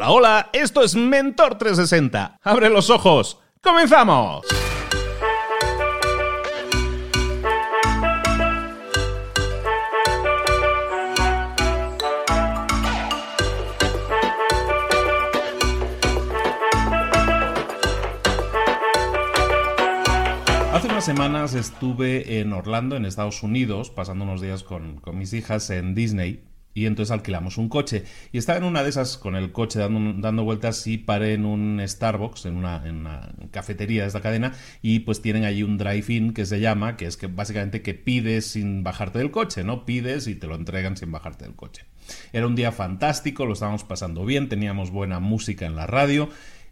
Hola, hola, esto es Mentor 360. Abre los ojos. ¡Comenzamos! Hace unas semanas estuve en Orlando, en Estados Unidos, pasando unos días con, con mis hijas en Disney y entonces alquilamos un coche. Y estaba en una de esas con el coche dando, dando vueltas y paré en un Starbucks, en una, en una, cafetería de esta cadena, y pues tienen allí un drive-in que se llama, que es que básicamente que pides sin bajarte del coche, ¿no? Pides y te lo entregan sin bajarte del coche. Era un día fantástico, lo estábamos pasando bien, teníamos buena música en la radio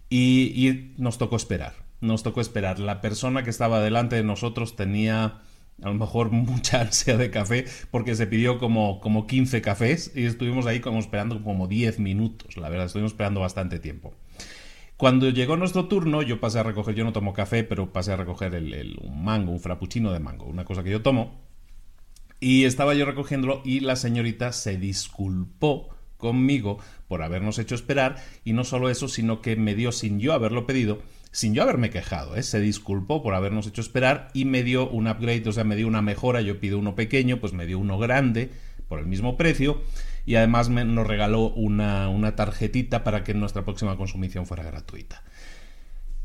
y, y nos tocó esperar. Nos tocó esperar. La persona que estaba delante de nosotros tenía a lo mejor mucha ansia de café porque se pidió como, como 15 cafés y estuvimos ahí como esperando como 10 minutos, la verdad, estuvimos esperando bastante tiempo. Cuando llegó nuestro turno, yo pasé a recoger, yo no tomo café, pero pasé a recoger el, un mango, un frappuccino de mango, una cosa que yo tomo. Y estaba yo recogiéndolo y la señorita se disculpó conmigo por habernos hecho esperar y no solo eso, sino que me dio sin yo haberlo pedido sin yo haberme quejado, ¿eh? se disculpó por habernos hecho esperar y me dio un upgrade, o sea, me dio una mejora, yo pido uno pequeño, pues me dio uno grande por el mismo precio y además me, nos regaló una, una tarjetita para que nuestra próxima consumición fuera gratuita.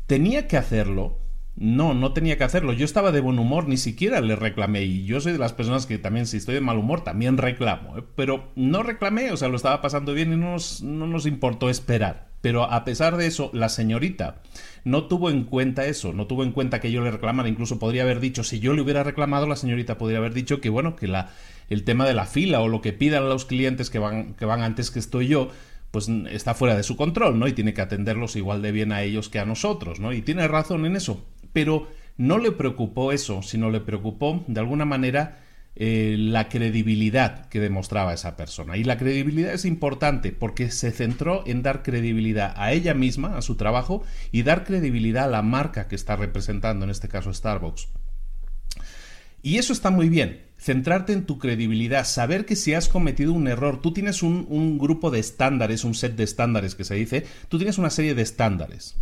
Tenía que hacerlo no, no tenía que hacerlo. Yo estaba de buen humor, ni siquiera le reclamé. Y yo soy de las personas que también, si estoy de mal humor, también reclamo. ¿eh? Pero no reclamé, o sea, lo estaba pasando bien y no nos, no nos importó esperar. Pero a pesar de eso, la señorita no tuvo en cuenta eso, no tuvo en cuenta que yo le reclamara. Incluso podría haber dicho, si yo le hubiera reclamado, la señorita podría haber dicho que, bueno, que la, el tema de la fila o lo que pidan los clientes que van, que van antes que estoy yo, pues está fuera de su control, ¿no? Y tiene que atenderlos igual de bien a ellos que a nosotros, ¿no? Y tiene razón en eso pero no le preocupó eso, sino le preocupó de alguna manera eh, la credibilidad que demostraba esa persona. Y la credibilidad es importante porque se centró en dar credibilidad a ella misma, a su trabajo, y dar credibilidad a la marca que está representando, en este caso Starbucks. Y eso está muy bien, centrarte en tu credibilidad, saber que si has cometido un error, tú tienes un, un grupo de estándares, un set de estándares que se dice, tú tienes una serie de estándares.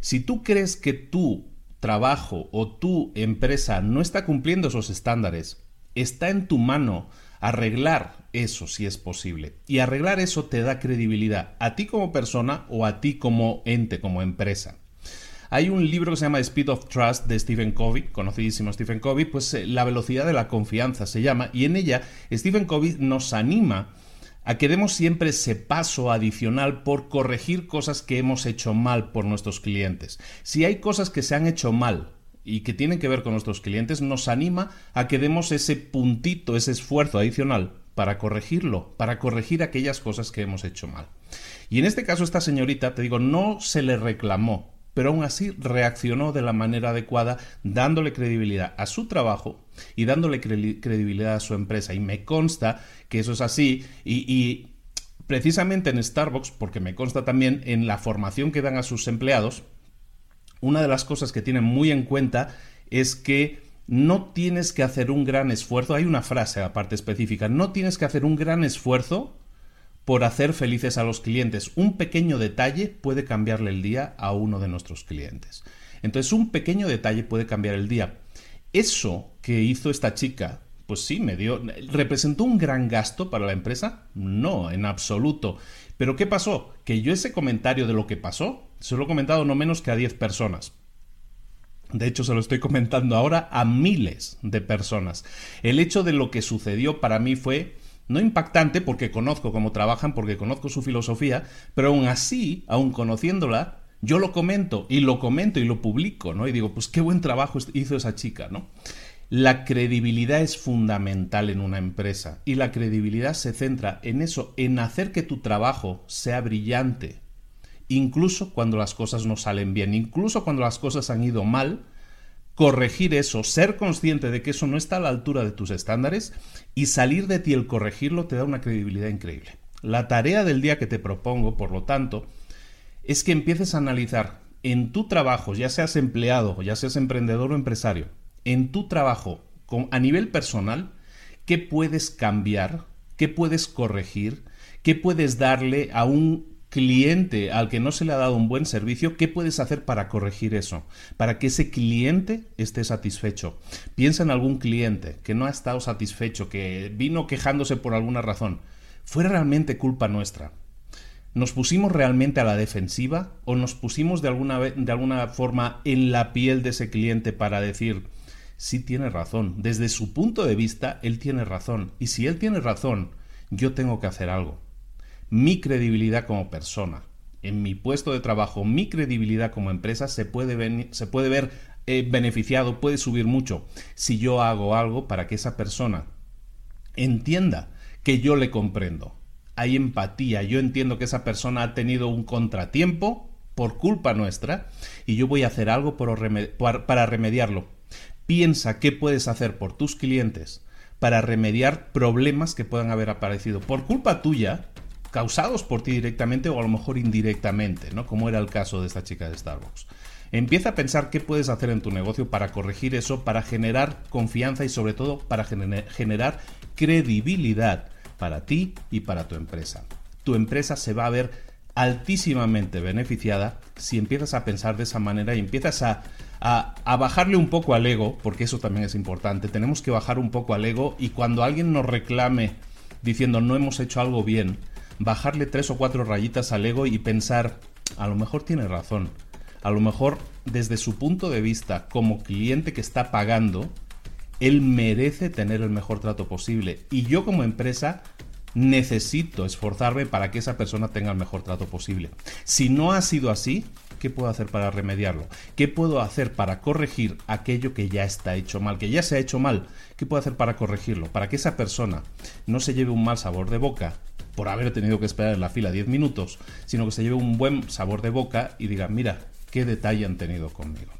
Si tú crees que tú trabajo o tu empresa no está cumpliendo esos estándares, está en tu mano arreglar eso si es posible. Y arreglar eso te da credibilidad a ti como persona o a ti como ente, como empresa. Hay un libro que se llama Speed of Trust de Stephen Covey, conocidísimo Stephen Covey, pues eh, la velocidad de la confianza se llama, y en ella Stephen Covey nos anima a que demos siempre ese paso adicional por corregir cosas que hemos hecho mal por nuestros clientes. Si hay cosas que se han hecho mal y que tienen que ver con nuestros clientes, nos anima a que demos ese puntito, ese esfuerzo adicional para corregirlo, para corregir aquellas cosas que hemos hecho mal. Y en este caso esta señorita, te digo, no se le reclamó pero aún así reaccionó de la manera adecuada, dándole credibilidad a su trabajo y dándole credibilidad a su empresa. Y me consta que eso es así y, precisamente en Starbucks, porque me consta también en la formación que dan a sus empleados, una de las cosas que tienen muy en cuenta es que no tienes que hacer un gran esfuerzo, hay una frase aparte específica, no tienes que hacer un gran esfuerzo por hacer felices a los clientes. Un pequeño detalle puede cambiarle el día a uno de nuestros clientes. Entonces, un pequeño detalle puede cambiar el día. Eso que hizo esta chica, pues sí, me dio. ¿Representó un gran gasto para la empresa? No, en absoluto. Pero ¿qué pasó? Que yo ese comentario de lo que pasó, se lo he comentado no menos que a 10 personas. De hecho, se lo estoy comentando ahora a miles de personas. El hecho de lo que sucedió para mí fue no impactante porque conozco cómo trabajan, porque conozco su filosofía, pero aún así, aún conociéndola, yo lo comento y lo comento y lo publico, ¿no? Y digo, pues qué buen trabajo hizo esa chica, ¿no? La credibilidad es fundamental en una empresa y la credibilidad se centra en eso, en hacer que tu trabajo sea brillante, incluso cuando las cosas no salen bien, incluso cuando las cosas han ido mal, corregir eso, ser consciente de que eso no está a la altura de tus estándares y salir de ti el corregirlo te da una credibilidad increíble. La tarea del día que te propongo, por lo tanto, es que empieces a analizar en tu trabajo, ya seas empleado, ya seas emprendedor o empresario, en tu trabajo a nivel personal, qué puedes cambiar, qué puedes corregir, qué puedes darle a un cliente al que no se le ha dado un buen servicio, ¿qué puedes hacer para corregir eso? Para que ese cliente esté satisfecho. Piensa en algún cliente que no ha estado satisfecho, que vino quejándose por alguna razón. ¿Fue realmente culpa nuestra? ¿Nos pusimos realmente a la defensiva o nos pusimos de alguna, de alguna forma en la piel de ese cliente para decir, sí tiene razón, desde su punto de vista, él tiene razón, y si él tiene razón, yo tengo que hacer algo? Mi credibilidad como persona, en mi puesto de trabajo, mi credibilidad como empresa se puede, se puede ver eh, beneficiado, puede subir mucho si yo hago algo para que esa persona entienda que yo le comprendo. Hay empatía, yo entiendo que esa persona ha tenido un contratiempo por culpa nuestra y yo voy a hacer algo para remediarlo. Piensa qué puedes hacer por tus clientes para remediar problemas que puedan haber aparecido por culpa tuya causados por ti directamente o a lo mejor indirectamente, ¿no? Como era el caso de esta chica de Starbucks. Empieza a pensar qué puedes hacer en tu negocio para corregir eso, para generar confianza y sobre todo para generar credibilidad para ti y para tu empresa. Tu empresa se va a ver altísimamente beneficiada si empiezas a pensar de esa manera y empiezas a, a, bajarle un poco al ego, porque eso también es importante. Tenemos que bajar un poco al ego y cuando alguien nos reclame diciendo no hemos hecho algo bien, bajarle tres o cuatro rayitas al ego y pensar, a lo mejor tiene razón. A lo mejor desde su punto de vista como cliente que está pagando, él merece tener el mejor trato posible. Y yo como empresa necesito esforzarme para que esa persona tenga el mejor trato posible. Si no ha sido así, ¿qué puedo hacer para remediarlo? ¿Qué puedo hacer para corregir aquello que ya está hecho mal, que ya se ha hecho mal? ¿Qué puedo hacer para corregirlo? Para que esa persona no se lleve un mal sabor de boca por haber tenido que esperar en la fila 10 minutos, sino que se lleve un buen sabor de boca y diga, mira, qué detalle han tenido conmigo.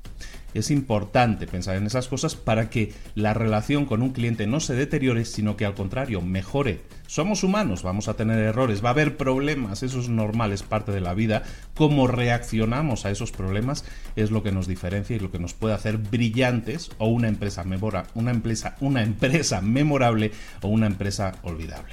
Es importante pensar en esas cosas para que la relación con un cliente no se deteriore, sino que al contrario, mejore. Somos humanos, vamos a tener errores, va a haber problemas, eso es normal, es parte de la vida. Cómo reaccionamos a esos problemas es lo que nos diferencia y lo que nos puede hacer brillantes o una empresa, una empresa, una empresa memorable o una empresa olvidable.